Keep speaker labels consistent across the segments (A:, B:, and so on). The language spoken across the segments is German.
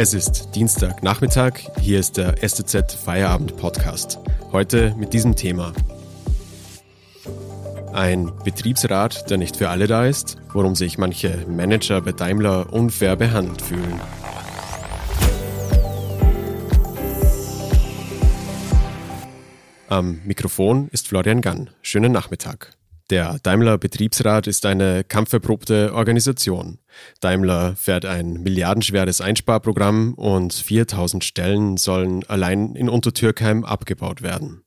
A: Es ist Dienstagnachmittag, hier ist der STZ Feierabend Podcast. Heute mit diesem Thema. Ein Betriebsrat, der nicht für alle da ist, worum sich manche Manager bei Daimler unfair behandelt fühlen. Am Mikrofon ist Florian Gann. Schönen Nachmittag. Der Daimler Betriebsrat ist eine kampferprobte Organisation. Daimler fährt ein milliardenschweres Einsparprogramm und 4000 Stellen sollen allein in Untertürkheim abgebaut werden.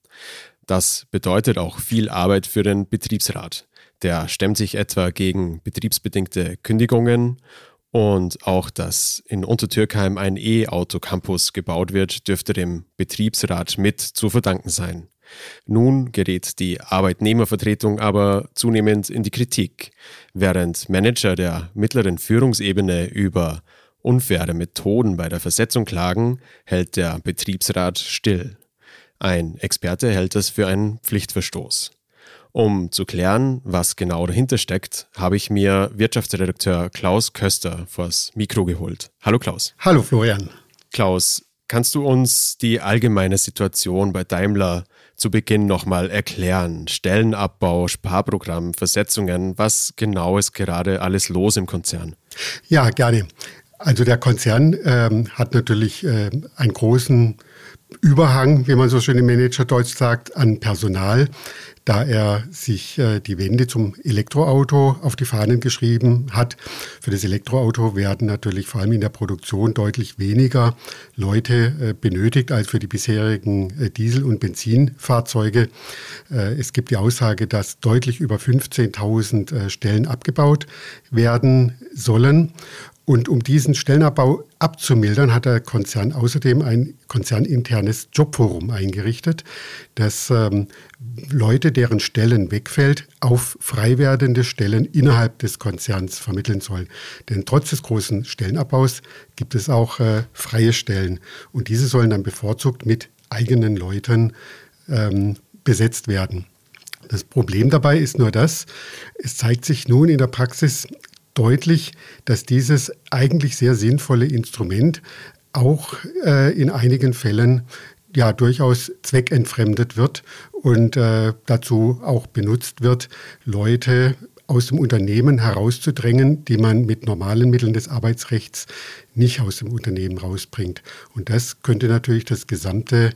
A: Das bedeutet auch viel Arbeit für den Betriebsrat. Der stemmt sich etwa gegen betriebsbedingte Kündigungen und auch, dass in Untertürkheim ein E-Auto-Campus gebaut wird, dürfte dem Betriebsrat mit zu verdanken sein. Nun gerät die Arbeitnehmervertretung aber zunehmend in die Kritik, während Manager der mittleren Führungsebene über unfaire Methoden bei der Versetzung klagen, hält der Betriebsrat still. Ein Experte hält das für einen Pflichtverstoß. Um zu klären, was genau dahinter steckt, habe ich mir Wirtschaftsredakteur Klaus Köster vors Mikro geholt. Hallo Klaus.
B: Hallo Florian.
A: Klaus, kannst du uns die allgemeine Situation bei Daimler zu Beginn nochmal erklären? Stellenabbau, Sparprogramm, Versetzungen, was genau ist gerade alles los im Konzern?
B: Ja, gerne. Also der Konzern ähm, hat natürlich äh, einen großen Überhang, wie man so schön im Managerdeutsch sagt, an Personal da er sich äh, die Wende zum Elektroauto auf die Fahnen geschrieben hat. Für das Elektroauto werden natürlich vor allem in der Produktion deutlich weniger Leute äh, benötigt als für die bisherigen äh, Diesel- und Benzinfahrzeuge. Äh, es gibt die Aussage, dass deutlich über 15.000 äh, Stellen abgebaut werden sollen. Und um diesen Stellenabbau abzumildern, hat der Konzern außerdem ein konzerninternes Jobforum eingerichtet, das ähm, Leute, deren Stellen wegfällt, auf frei werdende Stellen innerhalb des Konzerns vermitteln soll. Denn trotz des großen Stellenabbaus gibt es auch äh, freie Stellen. Und diese sollen dann bevorzugt mit eigenen Leuten ähm, besetzt werden. Das Problem dabei ist nur das, es zeigt sich nun in der Praxis, deutlich, dass dieses eigentlich sehr sinnvolle Instrument auch äh, in einigen Fällen ja durchaus zweckentfremdet wird und äh, dazu auch benutzt wird, Leute aus dem Unternehmen herauszudrängen, die man mit normalen Mitteln des Arbeitsrechts nicht aus dem Unternehmen rausbringt. Und das könnte natürlich das gesamte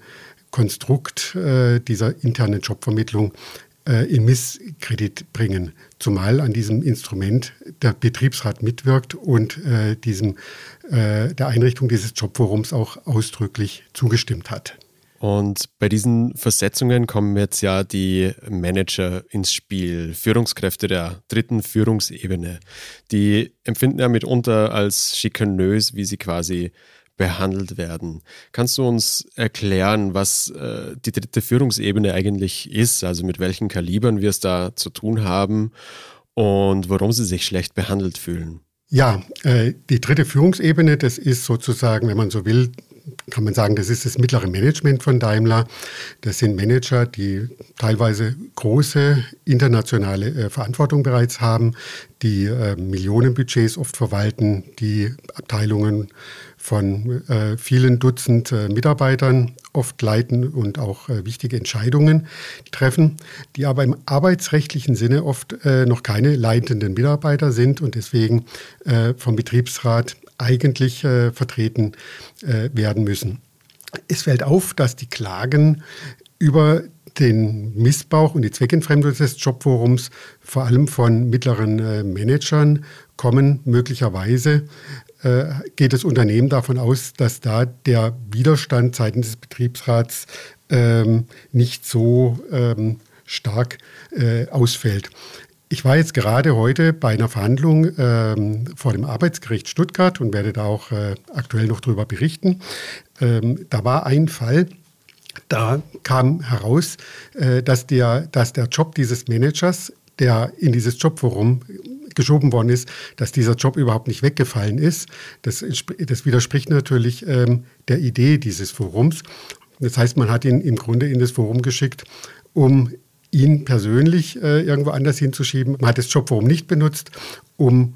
B: Konstrukt äh, dieser internen Jobvermittlung in Misskredit bringen, zumal an diesem Instrument der Betriebsrat mitwirkt und äh, diesem, äh, der Einrichtung dieses Jobforums auch ausdrücklich zugestimmt hat.
A: Und bei diesen Versetzungen kommen jetzt ja die Manager ins Spiel, Führungskräfte der dritten Führungsebene. Die empfinden ja mitunter als schikanös, wie sie quasi behandelt werden. Kannst du uns erklären, was äh, die dritte Führungsebene eigentlich ist, also mit welchen Kalibern wir es da zu tun haben und warum sie sich schlecht behandelt fühlen?
B: Ja, äh, die dritte Führungsebene, das ist sozusagen, wenn man so will, kann man sagen, das ist das mittlere Management von Daimler. Das sind Manager, die teilweise große internationale äh, Verantwortung bereits haben, die äh, Millionenbudgets oft verwalten, die Abteilungen von äh, vielen Dutzend äh, Mitarbeitern oft leiten und auch äh, wichtige Entscheidungen treffen, die aber im arbeitsrechtlichen Sinne oft äh, noch keine leitenden Mitarbeiter sind und deswegen äh, vom Betriebsrat eigentlich äh, vertreten werden müssen. Es fällt auf, dass die Klagen über den Missbrauch und die Zweckentfremdung des Jobforums vor allem von mittleren Managern kommen, möglicherweise äh, geht das Unternehmen davon aus, dass da der Widerstand seitens des Betriebsrats ähm, nicht so ähm, stark äh, ausfällt. Ich war jetzt gerade heute bei einer Verhandlung ähm, vor dem Arbeitsgericht Stuttgart und werde da auch äh, aktuell noch darüber berichten. Ähm, da war ein Fall, da kam heraus, äh, dass, der, dass der Job dieses Managers, der in dieses Jobforum geschoben worden ist, dass dieser Job überhaupt nicht weggefallen ist. Das, das widerspricht natürlich ähm, der Idee dieses Forums. Das heißt, man hat ihn im Grunde in das Forum geschickt, um ihn persönlich äh, irgendwo anders hinzuschieben. Man hat das Jobforum nicht benutzt, um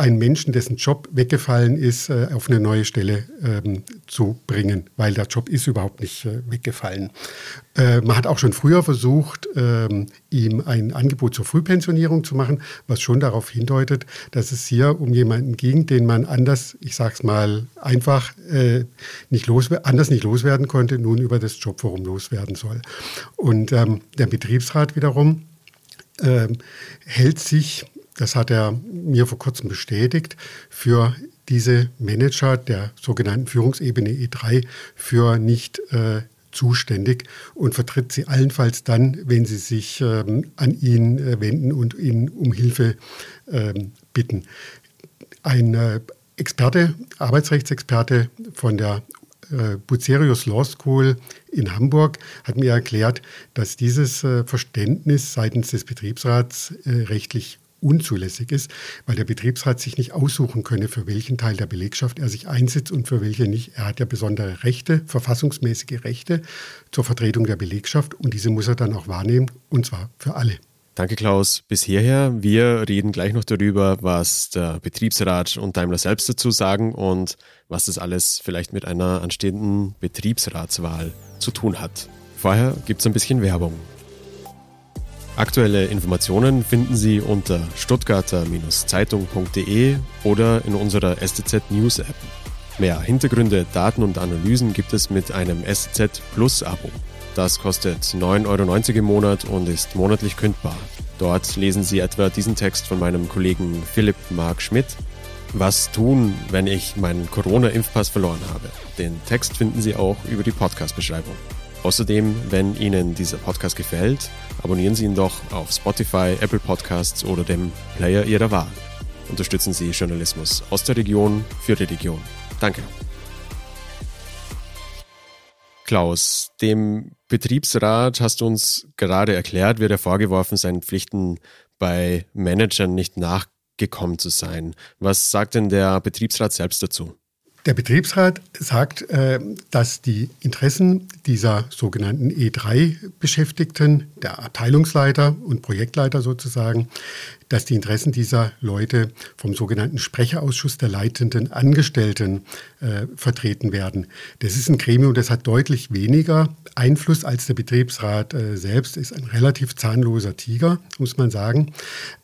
B: einen Menschen, dessen Job weggefallen ist, äh, auf eine neue Stelle ähm, zu bringen, weil der Job ist überhaupt nicht äh, weggefallen. Äh, man hat auch schon früher versucht, ähm, ihm ein Angebot zur Frühpensionierung zu machen, was schon darauf hindeutet, dass es hier um jemanden ging, den man anders, ich sage es mal einfach, äh, nicht los, anders nicht loswerden konnte, nun über das Jobforum loswerden soll. Und ähm, der Betriebsrat wiederum äh, hält sich, das hat er mir vor kurzem bestätigt, für diese Manager der sogenannten Führungsebene E3 für nicht äh, zuständig und vertritt sie allenfalls dann, wenn sie sich ähm, an ihn äh, wenden und ihn um Hilfe ähm, bitten. Ein äh, Experte, Arbeitsrechtsexperte von der äh, Bucerius Law School in Hamburg hat mir erklärt, dass dieses äh, Verständnis seitens des Betriebsrats äh, rechtlich unzulässig ist, weil der Betriebsrat sich nicht aussuchen könne, für welchen Teil der Belegschaft er sich einsetzt und für welche nicht. Er hat ja besondere Rechte, verfassungsmäßige Rechte zur Vertretung der Belegschaft und diese muss er dann auch wahrnehmen und zwar für alle.
A: Danke, Klaus. Bis hierher. Wir reden gleich noch darüber, was der Betriebsrat und Daimler selbst dazu sagen und was das alles vielleicht mit einer anstehenden Betriebsratswahl zu tun hat. Vorher gibt es ein bisschen Werbung. Aktuelle Informationen finden Sie unter stuttgarter-zeitung.de oder in unserer STZ News App. Mehr Hintergründe, Daten und Analysen gibt es mit einem STZ Plus Abo. Das kostet 9,90 Euro im Monat und ist monatlich kündbar. Dort lesen Sie etwa diesen Text von meinem Kollegen Philipp Mark Schmidt. Was tun, wenn ich meinen Corona-Impfpass verloren habe? Den Text finden Sie auch über die Podcast-Beschreibung. Außerdem, wenn Ihnen dieser Podcast gefällt, abonnieren Sie ihn doch auf Spotify, Apple Podcasts oder dem Player Ihrer Wahl. Unterstützen Sie Journalismus aus der Region für die Region. Danke. Klaus, dem Betriebsrat hast du uns gerade erklärt, wird er vorgeworfen, seinen Pflichten bei Managern nicht nachgekommen zu sein. Was sagt denn der Betriebsrat selbst dazu?
B: Der Betriebsrat sagt, äh, dass die Interessen dieser sogenannten E3-Beschäftigten, der Abteilungsleiter und Projektleiter sozusagen, dass die Interessen dieser Leute vom sogenannten Sprecherausschuss der leitenden Angestellten äh, vertreten werden. Das ist ein Gremium, das hat deutlich weniger Einfluss als der Betriebsrat äh, selbst, ist ein relativ zahnloser Tiger, muss man sagen.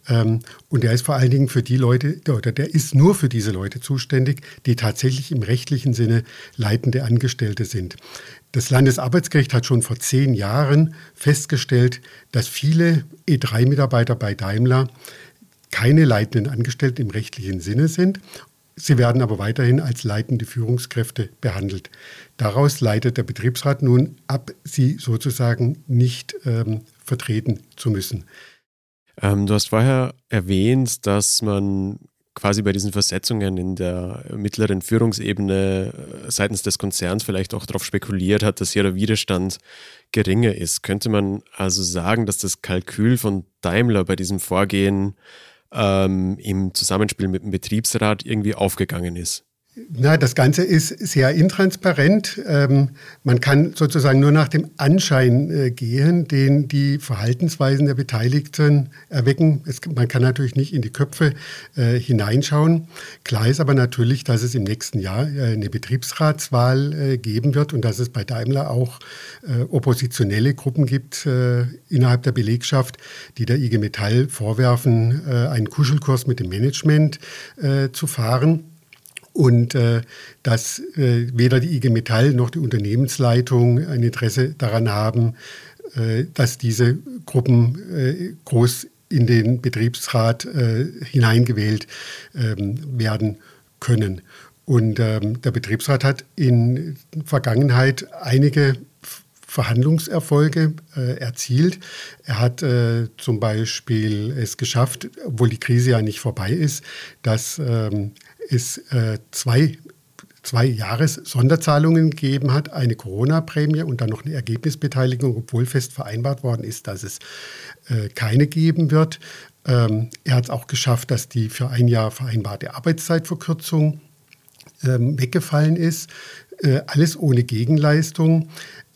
B: Ähm, und der ist vor allen Dingen für die Leute, oder der ist nur für diese Leute zuständig, die tatsächlich im rechtlichen Sinne leitende Angestellte sind. Das Landesarbeitsgericht hat schon vor zehn Jahren festgestellt, dass viele E3-Mitarbeiter bei Daimler keine leitenden Angestellten im rechtlichen Sinne sind. Sie werden aber weiterhin als leitende Führungskräfte behandelt. Daraus leitet der Betriebsrat nun ab, sie sozusagen nicht ähm, vertreten zu müssen.
A: Ähm, du hast vorher erwähnt, dass man quasi bei diesen Versetzungen in der mittleren Führungsebene äh, seitens des Konzerns vielleicht auch darauf spekuliert hat, dass hier der Widerstand geringer ist. Könnte man also sagen, dass das Kalkül von Daimler bei diesem Vorgehen ähm, im Zusammenspiel mit dem Betriebsrat irgendwie aufgegangen ist?
B: Na, das Ganze ist sehr intransparent. Ähm, man kann sozusagen nur nach dem Anschein äh, gehen, den die Verhaltensweisen der Beteiligten erwecken. Es, man kann natürlich nicht in die Köpfe äh, hineinschauen. Klar ist aber natürlich, dass es im nächsten Jahr äh, eine Betriebsratswahl äh, geben wird und dass es bei Daimler auch äh, oppositionelle Gruppen gibt äh, innerhalb der Belegschaft, die der IG Metall vorwerfen, einen Kuschelkurs mit dem Management zu fahren und äh, dass äh, weder die IG Metall noch die Unternehmensleitung ein Interesse daran haben, äh, dass diese Gruppen äh, groß in den Betriebsrat äh, hineingewählt ähm, werden können. Und ähm, der Betriebsrat hat in Vergangenheit einige Verhandlungserfolge äh, erzielt. Er hat äh, zum Beispiel es geschafft, obwohl die Krise ja nicht vorbei ist, dass ähm, es äh, zwei zwei Jahres-Sonderzahlungen gegeben hat, eine Corona-Prämie und dann noch eine Ergebnisbeteiligung, obwohl fest vereinbart worden ist, dass es äh, keine geben wird. Ähm, er hat es auch geschafft, dass die für ein Jahr vereinbarte Arbeitszeitverkürzung ähm, weggefallen ist. Äh, alles ohne Gegenleistung.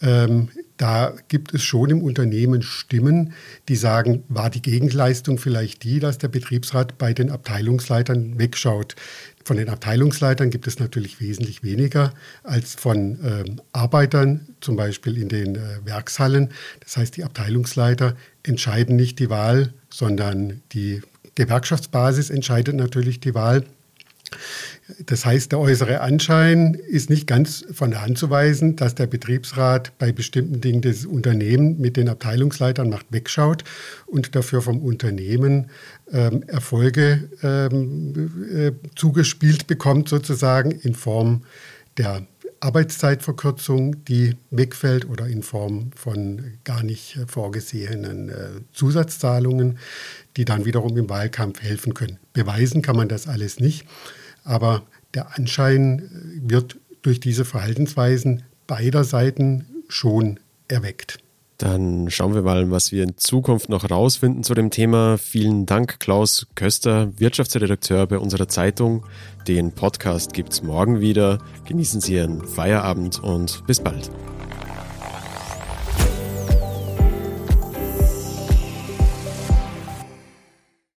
B: Ähm, da gibt es schon im Unternehmen Stimmen, die sagen, war die Gegenleistung vielleicht die, dass der Betriebsrat bei den Abteilungsleitern wegschaut. Von den Abteilungsleitern gibt es natürlich wesentlich weniger als von äh, Arbeitern, zum Beispiel in den äh, Werkshallen. Das heißt, die Abteilungsleiter entscheiden nicht die Wahl, sondern die Gewerkschaftsbasis entscheidet natürlich die Wahl. Das heißt, der äußere Anschein ist nicht ganz von der Hand zu weisen, dass der Betriebsrat bei bestimmten Dingen des Unternehmens mit den Abteilungsleitern macht wegschaut und dafür vom Unternehmen ähm, Erfolge ähm, äh, zugespielt bekommt, sozusagen in Form der Arbeitszeitverkürzung, die wegfällt oder in Form von gar nicht vorgesehenen äh, Zusatzzahlungen, die dann wiederum im Wahlkampf helfen können. Beweisen kann man das alles nicht. Aber der Anschein äh, wird durch diese Verhaltensweisen beider Seiten schon erweckt.
A: Dann schauen wir mal, was wir in Zukunft noch herausfinden zu dem Thema. Vielen Dank, Klaus Köster, Wirtschaftsredakteur bei unserer Zeitung. Den Podcast gibt es morgen wieder. Genießen Sie Ihren Feierabend und bis bald.